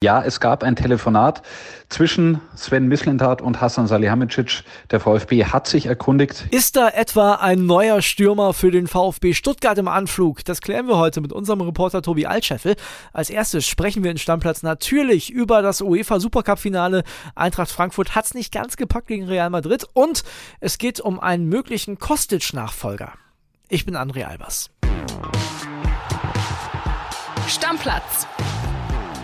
Ja, es gab ein Telefonat zwischen Sven Mislintat und Hassan Salihamidzic. Der VfB hat sich erkundigt. Ist da etwa ein neuer Stürmer für den VfB Stuttgart im Anflug? Das klären wir heute mit unserem Reporter Tobi Altscheffel. Als erstes sprechen wir in Stammplatz natürlich über das UEFA Supercup-Finale. Eintracht Frankfurt hat es nicht ganz gepackt gegen Real Madrid und es geht um einen möglichen Kostic-Nachfolger. Ich bin André Albers. Stammplatz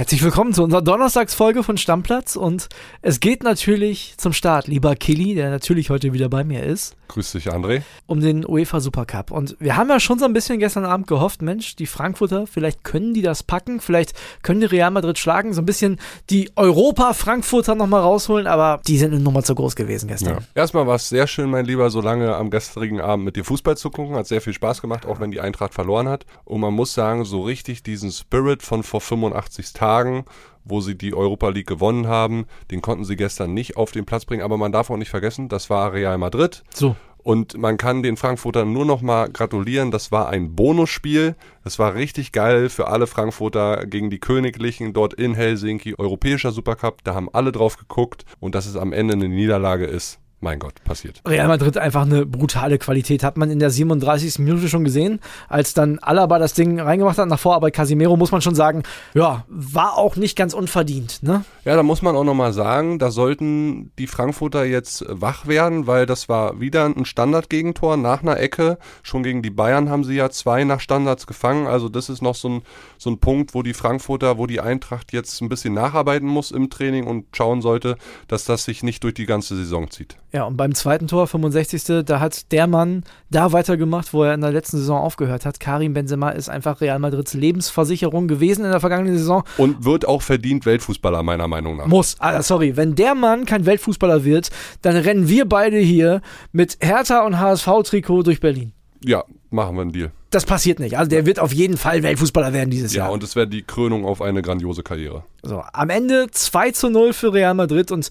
Herzlich willkommen zu unserer Donnerstagsfolge von Stammplatz und es geht natürlich zum Start, lieber Kili, der natürlich heute wieder bei mir ist. Grüß dich, André. Um den UEFA Supercup. Und wir haben ja schon so ein bisschen gestern Abend gehofft, Mensch, die Frankfurter, vielleicht können die das packen, vielleicht können die Real Madrid schlagen, so ein bisschen die Europa-Frankfurter nochmal rausholen, aber die sind eine Nummer zu groß gewesen gestern. Ja. Erstmal war es sehr schön, mein Lieber, so lange am gestrigen Abend mit dir Fußball zu gucken. Hat sehr viel Spaß gemacht, auch wenn die Eintracht verloren hat. Und man muss sagen, so richtig diesen Spirit von vor 85 Tagen Tagen, wo sie die Europa League gewonnen haben. Den konnten sie gestern nicht auf den Platz bringen, aber man darf auch nicht vergessen, das war Real Madrid. So. Und man kann den Frankfurtern nur noch mal gratulieren. Das war ein Bonusspiel. Das war richtig geil für alle Frankfurter gegen die Königlichen dort in Helsinki. Europäischer Supercup. Da haben alle drauf geguckt. Und dass es am Ende eine Niederlage ist, mein Gott, passiert. Real Madrid einfach eine brutale Qualität. Hat man in der 37. Minute schon gesehen, als dann Alaba das Ding reingemacht hat nach Vorarbeit Casimiro, muss man schon sagen, ja, war auch nicht ganz unverdient. Ne? Ja, da muss man auch nochmal sagen, da sollten die Frankfurter jetzt wach werden, weil das war wieder ein Standardgegentor nach einer Ecke. Schon gegen die Bayern haben sie ja zwei nach Standards gefangen. Also das ist noch so ein, so ein Punkt, wo die Frankfurter, wo die Eintracht jetzt ein bisschen nacharbeiten muss im Training und schauen sollte, dass das sich nicht durch die ganze Saison zieht. Ja, und beim zweiten Tor, 65. Da hat der Mann da weitergemacht, wo er in der letzten Saison aufgehört hat. Karim Benzema ist einfach Real Madrids Lebensversicherung gewesen in der vergangenen Saison. Und wird auch verdient Weltfußballer, meiner Meinung nach. Muss. Ah, sorry, wenn der Mann kein Weltfußballer wird, dann rennen wir beide hier mit Hertha und HSV-Trikot durch Berlin. Ja, machen wir einen Deal. Das passiert nicht. Also der wird auf jeden Fall Weltfußballer werden dieses ja, Jahr. Ja, und es wäre die Krönung auf eine grandiose Karriere. So, am Ende 2 zu 0 für Real Madrid und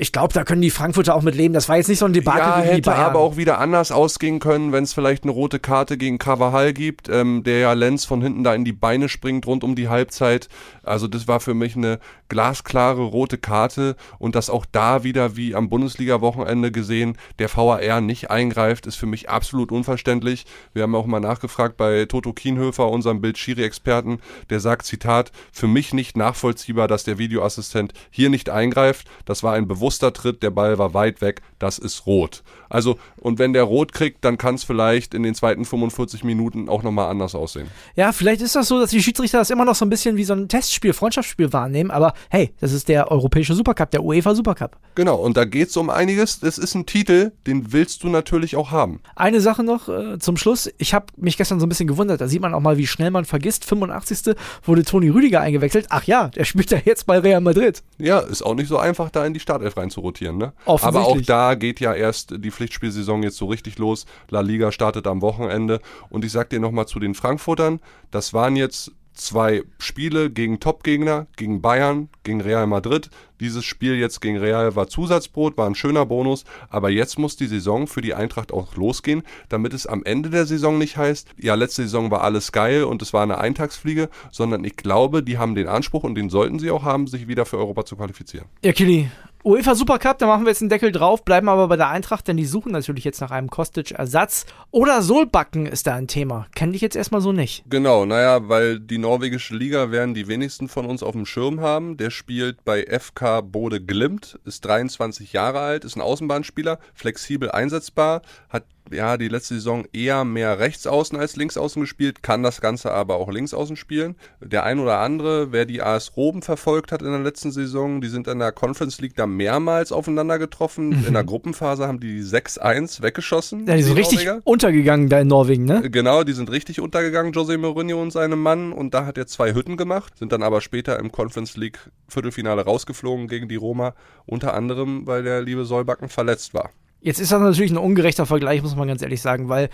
ich glaube, da können die Frankfurter auch mit leben. Das war jetzt nicht so ein Debakel ja, wie hätte die Bayern. aber auch wieder anders ausgehen können, wenn es vielleicht eine rote Karte gegen Carvajal gibt, ähm, der ja Lenz von hinten da in die Beine springt rund um die Halbzeit. Also das war für mich eine glasklare rote Karte und dass auch da wieder wie am Bundesliga-Wochenende gesehen der VAR nicht eingreift, ist für mich absolut unverständlich. Wir haben auch mal nachgefragt bei Toto Kienhöfer, unserem Bild-Schiri-Experten, der sagt, Zitat, für mich nicht nachvollziehbar, dass der Videoassistent hier nicht eingreift. Das war ein bewusster bewusster Tritt, der Ball war weit weg, das ist rot. Also, und wenn der rot kriegt, dann kann es vielleicht in den zweiten 45 Minuten auch nochmal anders aussehen. Ja, vielleicht ist das so, dass die Schiedsrichter das immer noch so ein bisschen wie so ein Testspiel, Freundschaftsspiel wahrnehmen, aber hey, das ist der europäische Supercup, der UEFA Supercup. Genau, und da geht es um einiges. Das ist ein Titel, den willst du natürlich auch haben. Eine Sache noch äh, zum Schluss. Ich habe mich gestern so ein bisschen gewundert, da sieht man auch mal, wie schnell man vergisst. 85. wurde Toni Rüdiger eingewechselt. Ach ja, der spielt ja jetzt bei Real Madrid. Ja, ist auch nicht so einfach, da in die Startelf rein zu rotieren. Ne? Aber auch da geht ja erst die Pflichtspielsaison jetzt so richtig los. La Liga startet am Wochenende. Und ich sag dir nochmal zu den Frankfurtern, das waren jetzt zwei Spiele gegen Topgegner, gegen Bayern, gegen Real Madrid. Dieses Spiel jetzt gegen Real war Zusatzbrot, war ein schöner Bonus, aber jetzt muss die Saison für die Eintracht auch losgehen, damit es am Ende der Saison nicht heißt, ja, letzte Saison war alles geil und es war eine Eintagsfliege, sondern ich glaube, die haben den Anspruch und den sollten sie auch haben, sich wieder für Europa zu qualifizieren. Ja, Kili, UEFA Supercup, da machen wir jetzt einen Deckel drauf, bleiben aber bei der Eintracht, denn die suchen natürlich jetzt nach einem Kostic-Ersatz. Oder Solbacken ist da ein Thema. Kenne ich jetzt erstmal so nicht. Genau, naja, weil die norwegische Liga werden die wenigsten von uns auf dem Schirm haben. Der spielt bei FK Bode Glimt, ist 23 Jahre alt, ist ein Außenbahnspieler, flexibel einsetzbar, hat ja, die letzte Saison eher mehr rechts außen als links außen gespielt, kann das Ganze aber auch links außen spielen. Der ein oder andere, wer die AS Roben verfolgt hat in der letzten Saison, die sind in der Conference League da mehrmals aufeinander getroffen. Mhm. In der Gruppenphase haben die 6-1 weggeschossen. Ja, die sind richtig untergegangen da in Norwegen, ne? Genau, die sind richtig untergegangen, Jose Mourinho und seinem Mann. Und da hat er zwei Hütten gemacht, sind dann aber später im Conference League Viertelfinale rausgeflogen gegen die Roma. Unter anderem, weil der liebe Solbacken verletzt war. Jetzt ist das natürlich ein ungerechter Vergleich, muss man ganz ehrlich sagen, weil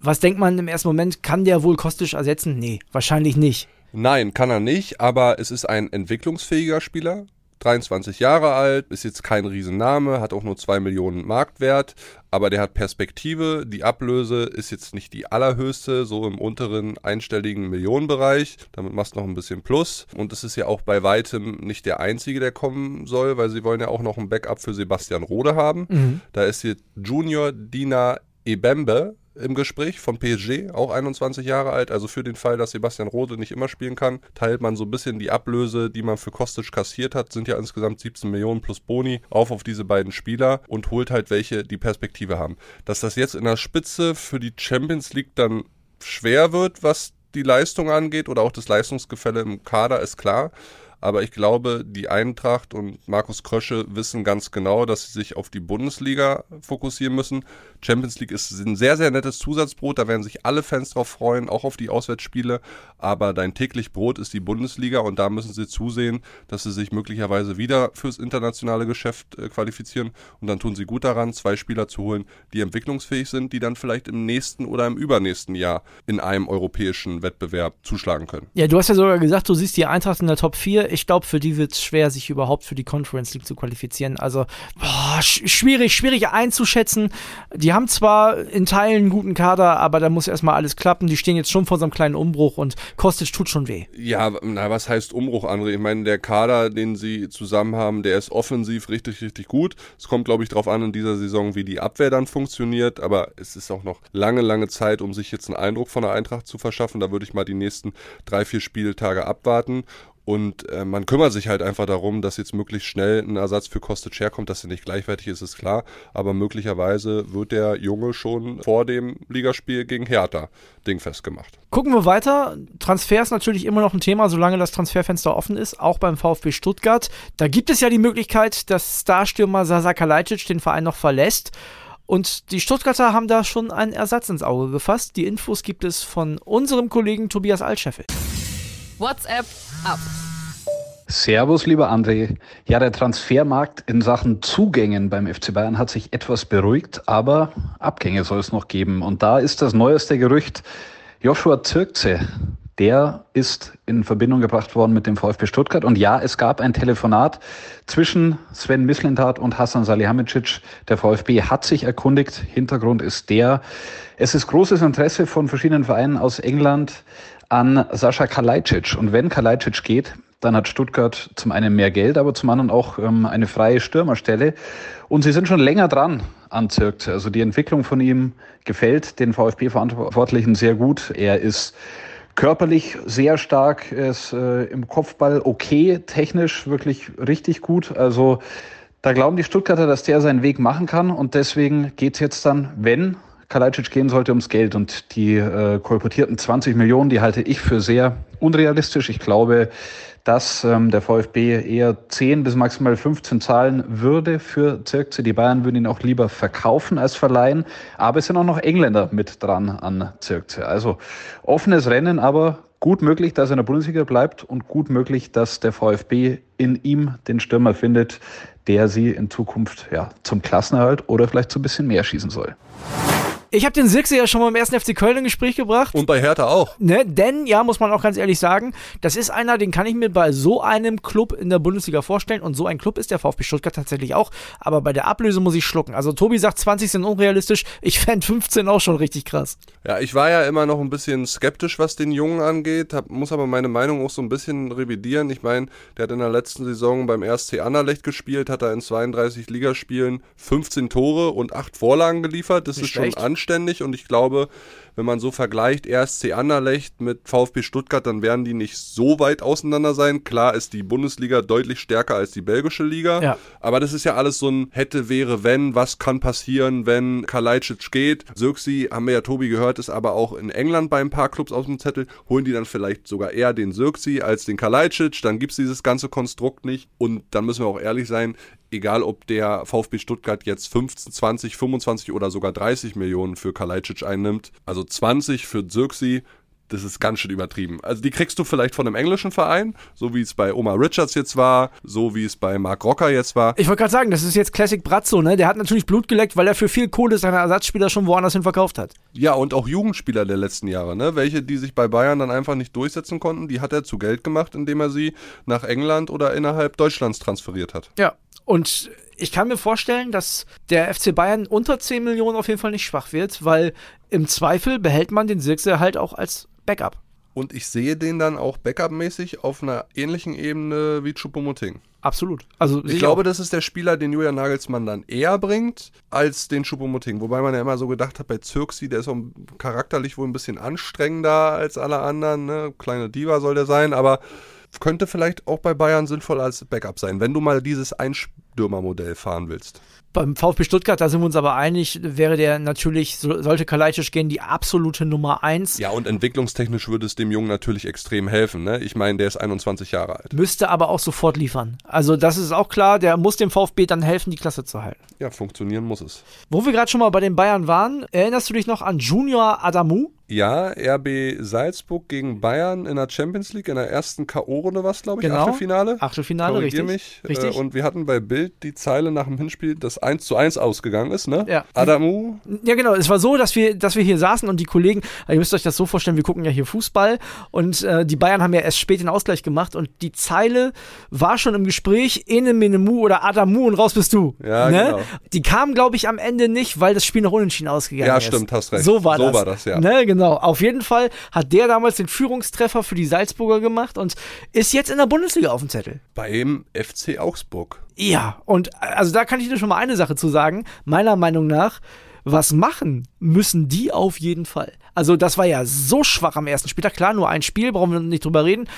was denkt man im ersten Moment, kann der wohl kostisch ersetzen? Nee, wahrscheinlich nicht. Nein, kann er nicht, aber es ist ein entwicklungsfähiger Spieler, 23 Jahre alt, ist jetzt kein Riesenname, hat auch nur 2 Millionen Marktwert, aber der hat Perspektive. Die Ablöse ist jetzt nicht die allerhöchste, so im unteren einstelligen Millionenbereich. Damit machst du noch ein bisschen Plus. Und es ist ja auch bei weitem nicht der einzige, der kommen soll, weil sie wollen ja auch noch ein Backup für Sebastian Rode haben. Mhm. Da ist hier Junior Dina Ebembe im Gespräch von PSG, auch 21 Jahre alt. Also für den Fall, dass Sebastian Rode nicht immer spielen kann, teilt man so ein bisschen die Ablöse, die man für Kostic kassiert hat, sind ja insgesamt 17 Millionen plus Boni, auf auf diese beiden Spieler und holt halt welche, die Perspektive haben. Dass das jetzt in der Spitze für die Champions League dann schwer wird, was die Leistung angeht oder auch das Leistungsgefälle im Kader, ist klar. Aber ich glaube, die Eintracht und Markus Krösche wissen ganz genau, dass sie sich auf die Bundesliga fokussieren müssen. Champions League ist ein sehr, sehr nettes Zusatzbrot. Da werden sich alle Fans drauf freuen, auch auf die Auswärtsspiele. Aber dein täglich Brot ist die Bundesliga und da müssen sie zusehen, dass sie sich möglicherweise wieder fürs internationale Geschäft äh, qualifizieren. Und dann tun sie gut daran, zwei Spieler zu holen, die entwicklungsfähig sind, die dann vielleicht im nächsten oder im übernächsten Jahr in einem europäischen Wettbewerb zuschlagen können. Ja, du hast ja sogar gesagt, du siehst die Eintracht in der Top 4 ich glaube, für die wird es schwer, sich überhaupt für die Conference League zu qualifizieren. Also boah, sch schwierig, schwierig einzuschätzen. Die haben zwar in Teilen einen guten Kader, aber da muss erstmal alles klappen. Die stehen jetzt schon vor so einem kleinen Umbruch und Kostic tut schon weh. Ja, na, was heißt Umbruch, André? Ich meine, der Kader, den sie zusammen haben, der ist offensiv richtig, richtig gut. Es kommt, glaube ich, darauf an in dieser Saison, wie die Abwehr dann funktioniert, aber es ist auch noch lange, lange Zeit, um sich jetzt einen Eindruck von der Eintracht zu verschaffen. Da würde ich mal die nächsten drei, vier Spieltage abwarten. Und äh, man kümmert sich halt einfach darum, dass jetzt möglichst schnell ein Ersatz für Kostic herkommt, dass er nicht gleichwertig ist, ist klar. Aber möglicherweise wird der Junge schon vor dem Ligaspiel gegen Hertha dingfest gemacht. Gucken wir weiter. Transfer ist natürlich immer noch ein Thema, solange das Transferfenster offen ist, auch beim VfB Stuttgart. Da gibt es ja die Möglichkeit, dass Starstürmer Sasa Kalajdzic den Verein noch verlässt. Und die Stuttgarter haben da schon einen Ersatz ins Auge gefasst. Die Infos gibt es von unserem Kollegen Tobias Altscheffel. WhatsApp ab. Servus, lieber André. Ja, der Transfermarkt in Sachen Zugängen beim FC Bayern hat sich etwas beruhigt, aber Abgänge soll es noch geben. Und da ist das neueste Gerücht, Joshua Zirkze, der ist in Verbindung gebracht worden mit dem VfB Stuttgart. Und ja, es gab ein Telefonat zwischen Sven Mislintat und Hassan Salihamidzic. Der VfB hat sich erkundigt. Hintergrund ist der, es ist großes Interesse von verschiedenen Vereinen aus England an Sascha Kalajdzic. Und wenn Kalajdzic geht, dann hat Stuttgart zum einen mehr Geld, aber zum anderen auch ähm, eine freie Stürmerstelle. Und sie sind schon länger dran an Zirkt. Also die Entwicklung von ihm gefällt den VfB-Verantwortlichen sehr gut. Er ist körperlich sehr stark, er ist äh, im Kopfball okay, technisch wirklich richtig gut. Also da glauben die Stuttgarter, dass der seinen Weg machen kann. Und deswegen geht's jetzt dann, wenn Kalajdzic gehen sollte ums Geld und die äh, kolportierten 20 Millionen, die halte ich für sehr unrealistisch. Ich glaube, dass ähm, der VfB eher 10 bis maximal 15 zahlen würde für Zirkze. Die Bayern würden ihn auch lieber verkaufen als verleihen. Aber es sind auch noch Engländer mit dran an Zirkze. Also offenes Rennen, aber gut möglich, dass er in der Bundesliga bleibt und gut möglich, dass der VfB in ihm den Stürmer findet, der sie in Zukunft ja, zum Klassenerhalt oder vielleicht so ein bisschen mehr schießen soll. Ich habe den Sirkse ja schon mal im ersten FC Köln in Gespräch gebracht. Und bei Hertha auch. Ne, denn, ja, muss man auch ganz ehrlich sagen, das ist einer, den kann ich mir bei so einem Club in der Bundesliga vorstellen. Und so ein Club ist der VfB Stuttgart tatsächlich auch. Aber bei der Ablöse muss ich schlucken. Also Tobi sagt, 20 sind unrealistisch. Ich fände 15 auch schon richtig krass. Ja, ich war ja immer noch ein bisschen skeptisch, was den Jungen angeht. Hab, muss aber meine Meinung auch so ein bisschen revidieren. Ich meine, der hat in der letzten Saison beim RSC Anderlecht gespielt, hat er in 32 Ligaspielen 15 Tore und 8 Vorlagen geliefert. Das Nicht ist schlecht. schon anstrengend anständig und ich glaube, wenn man so vergleicht RSC Anderlecht mit VfB Stuttgart, dann werden die nicht so weit auseinander sein. Klar ist die Bundesliga deutlich stärker als die belgische Liga, ja. aber das ist ja alles so ein hätte, wäre, wenn, was kann passieren, wenn Kalajdzic geht. Sirksi, haben wir ja Tobi gehört, ist aber auch in England bei ein paar Clubs aus dem Zettel. Holen die dann vielleicht sogar eher den Sirksi als den Kalajdzic, dann gibt es dieses ganze Konstrukt nicht und dann müssen wir auch ehrlich sein, egal ob der VfB Stuttgart jetzt 15, 20, 25 oder sogar 30 Millionen für Kalajdzic einnimmt, also 20 für Zirksi, das ist ganz schön übertrieben. Also die kriegst du vielleicht von einem englischen Verein, so wie es bei Omar Richards jetzt war, so wie es bei Mark Rocker jetzt war. Ich wollte gerade sagen, das ist jetzt Classic Brazzo, ne? Der hat natürlich Blut geleckt, weil er für viel Kohle seine Ersatzspieler schon woanders hin verkauft hat. Ja, und auch Jugendspieler der letzten Jahre, ne? Welche, die sich bei Bayern dann einfach nicht durchsetzen konnten, die hat er zu Geld gemacht, indem er sie nach England oder innerhalb Deutschlands transferiert hat. Ja. Und ich kann mir vorstellen, dass der FC Bayern unter 10 Millionen auf jeden Fall nicht schwach wird, weil im Zweifel behält man den Sirkse halt auch als Backup. Und ich sehe den dann auch Backup-mäßig auf einer ähnlichen Ebene wie Choupo-Moting. Absolut. Also Ich glaube, das ist der Spieler, den Julian Nagelsmann dann eher bringt, als den Choupo-Moting. Wobei man ja immer so gedacht hat, bei Zirksi, der ist auch charakterlich wohl ein bisschen anstrengender als alle anderen. Ne? Kleine Diva soll der sein, aber könnte vielleicht auch bei Bayern sinnvoll als Backup sein, wenn du mal dieses Einstürmermodell fahren willst. Beim VfB Stuttgart, da sind wir uns aber einig, wäre der natürlich, so- sollte Kalajdzic gehen, die absolute Nummer eins. Ja, und entwicklungstechnisch würde es dem Jungen natürlich extrem helfen. Ne? Ich meine, der ist 21 Jahre alt. Müsste aber auch sofort liefern. Also das ist auch klar, der muss dem VfB dann helfen, die Klasse zu halten. Ja, funktionieren muss es. Wo wir gerade schon mal bei den Bayern waren, erinnerst du dich noch an Junior Adamu? Ja, RB Salzburg gegen Bayern in der Champions League, in der ersten K.O.-Runde war es, glaube ich, Genau. Achtelfinale. Achtelfinale, Korrigier richtig. mich. Richtig. Äh, und wir hatten bei Bild die Zeile nach dem Hinspiel, das 1 zu 1 ausgegangen ist, ne? Ja. Adamu, Ja, genau. Es war so, dass wir, dass wir hier saßen und die Kollegen, ihr müsst euch das so vorstellen, wir gucken ja hier Fußball und äh, die Bayern haben ja erst spät den Ausgleich gemacht und die Zeile war schon im Gespräch, Ene Menemu oder Adamu und raus bist du. Ja, ne? genau. Die kam, glaube ich, am Ende nicht, weil das Spiel noch unentschieden ausgegangen Ja, ist. stimmt, hast recht. So war So das. war das, ja. Ne, genau. Auf jeden Fall hat der damals den Führungstreffer für die Salzburger gemacht und ist jetzt in der Bundesliga auf dem Zettel. beim FC Augsburg. Ja, und also da kann ich dir schon mal eine Sache zu sagen. Meiner Meinung nach, was machen müssen die auf jeden Fall. Also das war ja so schwach am ersten Spieltag. Klar, nur ein Spiel, brauchen wir nicht drüber reden.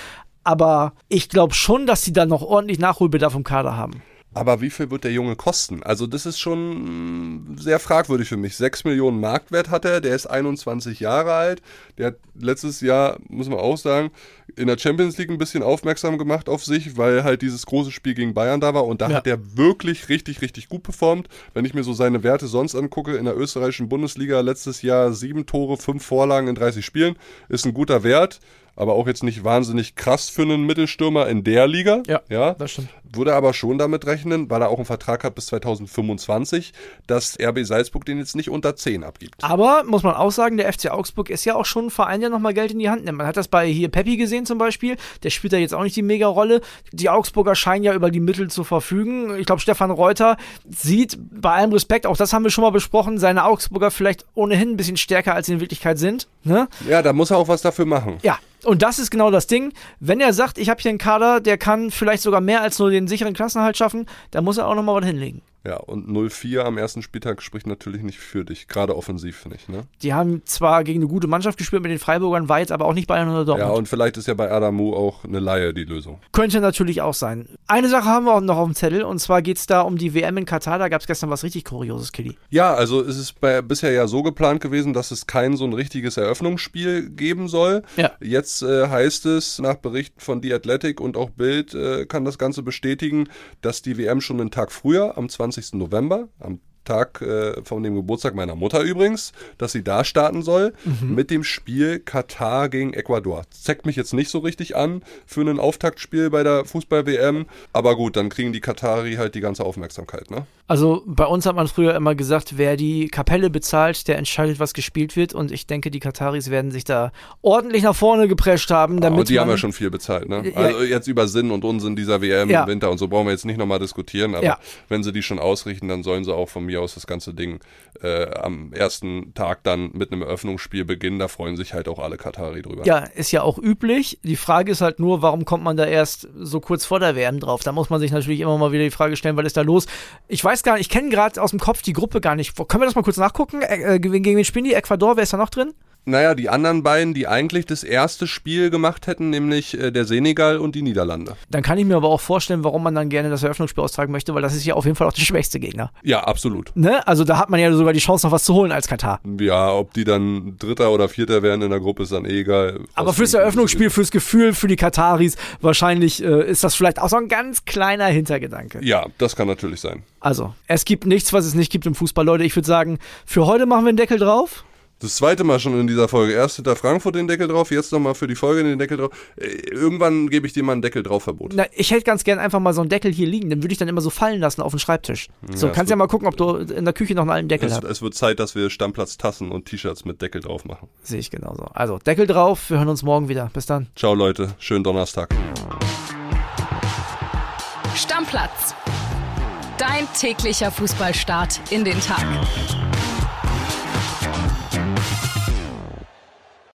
Aber ich glaube schon, dass die da noch ordentlich Nachholbedarf im Kader haben. Aber wie viel wird der Junge kosten? Also das ist schon sehr fragwürdig für mich. 6 Millionen Marktwert hat er, der ist 21 Jahre alt. Der hat letztes Jahr, muss man auch sagen, in der Champions League ein bisschen aufmerksam gemacht auf sich, weil halt dieses große Spiel gegen Bayern da war und da Ja. hat er wirklich richtig, richtig gut performt. Wenn ich mir so seine Werte sonst angucke, in der österreichischen Bundesliga letztes Jahr sieben Tore, fünf Vorlagen in 30 Spielen, ist ein guter Wert. Aber auch jetzt nicht wahnsinnig krass für einen Mittelstürmer in der Liga. ja das stimmt. würde aber schon damit rechnen, weil er auch einen Vertrag hat bis 2025, dass RB Salzburg den jetzt nicht unter 10 abgibt. Aber muss man auch sagen, der FC Augsburg ist ja auch schon ein Verein, der nochmal Geld in die Hand nimmt. Man hat das bei hier Peppi gesehen zum Beispiel. Der spielt da jetzt auch nicht die Mega-Rolle. Die Augsburger scheinen ja über die Mittel zu verfügen. Ich glaube, Stefan Reuter sieht bei allem Respekt, auch das haben wir schon mal besprochen, seine Augsburger vielleicht ohnehin ein bisschen stärker, als sie in Wirklichkeit sind. Ne? Ja, da muss er auch was dafür machen. Ja, und das ist genau das Ding. Wenn er sagt, ich habe hier einen Kader, der kann vielleicht sogar mehr als nur den sicheren Klassenhalt schaffen, dann muss er auch nochmal was hinlegen. Ja, und 0-4 am ersten Spieltag spricht natürlich nicht für dich, gerade offensiv nicht, ne? Die haben zwar gegen eine gute Mannschaft gespielt mit den Freiburgern, war jetzt aber auch nicht Bayern oder Dortmund. Ja, und vielleicht ist ja bei Adamu auch eine Laie die Lösung. Könnte natürlich auch sein. Eine Sache haben wir auch noch auf dem Zettel und zwar geht es da um die WM in Katar. Da gab es gestern was richtig Kurioses, Killy. Ja, also es ist bei, bisher ja so geplant gewesen, dass es kein so ein richtiges Eröffnungsspiel geben soll. Ja. Jetzt äh, heißt es nach Berichten von The Athletic und auch Bild äh, kann das Ganze bestätigen, dass die WM schon einen Tag früher, am 20. November, am Tag äh, von dem Geburtstag meiner Mutter übrigens, dass sie da starten soll mit dem Spiel Katar gegen Ecuador. Zeigt mich jetzt nicht so richtig an für ein Auftaktspiel bei der Fußball-WM, aber gut, dann kriegen die Katari halt die ganze Aufmerksamkeit, ne? Also bei uns hat man früher immer gesagt, wer die Kapelle bezahlt, der entscheidet, was gespielt wird. Und ich denke, die Kataris werden sich da ordentlich nach vorne geprescht haben, damit Aber die haben ja schon viel bezahlt, ne? Ja. Also jetzt über Sinn und Unsinn dieser WM Ja. im Winter und so brauchen wir jetzt nicht nochmal diskutieren, aber Ja. wenn sie die schon ausrichten, dann sollen sie auch von mir aus das ganze Ding äh, am ersten Tag dann mit einem Eröffnungsspiel beginnen. Da freuen sich halt auch alle Katari drüber. Ja, ist ja auch üblich. Die Frage ist halt nur, warum kommt man da erst so kurz vor der WM drauf? Da muss man sich natürlich immer mal wieder die Frage stellen, was ist da los? Ich weiß gar nicht, ich kenne gerade aus dem Kopf die Gruppe gar nicht. Können wir das mal kurz nachgucken? Äh, äh, gegen wen spielen die? Ecuador, wer ist da noch drin? Naja, die anderen beiden, die eigentlich das erste Spiel gemacht hätten, nämlich äh, der Senegal und die Niederlande. Dann kann ich mir aber auch vorstellen, warum man dann gerne das Eröffnungsspiel austragen möchte, weil das ist ja auf jeden Fall auch der schwächste Gegner. Ja, absolut. Ne? Also da hat man ja sogar die Chance, noch was zu holen als Katar. Ja, ob die dann Dritter oder Vierter werden in der Gruppe, ist dann eh egal. Aber fürs Eröffnungsspiel, fürs Gefühl, für die Kataris, wahrscheinlich äh, ist das vielleicht auch so ein ganz kleiner Hintergedanke. Ja, das kann natürlich sein. Also, es gibt nichts, was es nicht gibt im Fußball, Leute. Ich würde sagen, für heute machen wir einen Deckel drauf. Das zweite Mal schon in dieser Folge. Erst hinter Frankfurt den Deckel drauf, jetzt nochmal für die Folge den Deckel drauf. Äh, irgendwann gebe ich dir mal einen Deckel drauf Verbot. Na, ich hätte ganz gern einfach mal so einen Deckel hier liegen, den würde ich dann immer so fallen lassen auf den Schreibtisch. So, Ja, kannst ja mal gucken, ob du in der Küche noch einen alten Deckel Es, hast. es wird Zeit, dass wir Stammplatz-Tassen und T-Shirts mit Deckel drauf machen. Sehe ich genauso. Also, Deckel drauf, wir hören uns morgen wieder. Bis dann. Ciao Leute, schönen Donnerstag. Stammplatz. Dein täglicher Fußballstart in den Tag.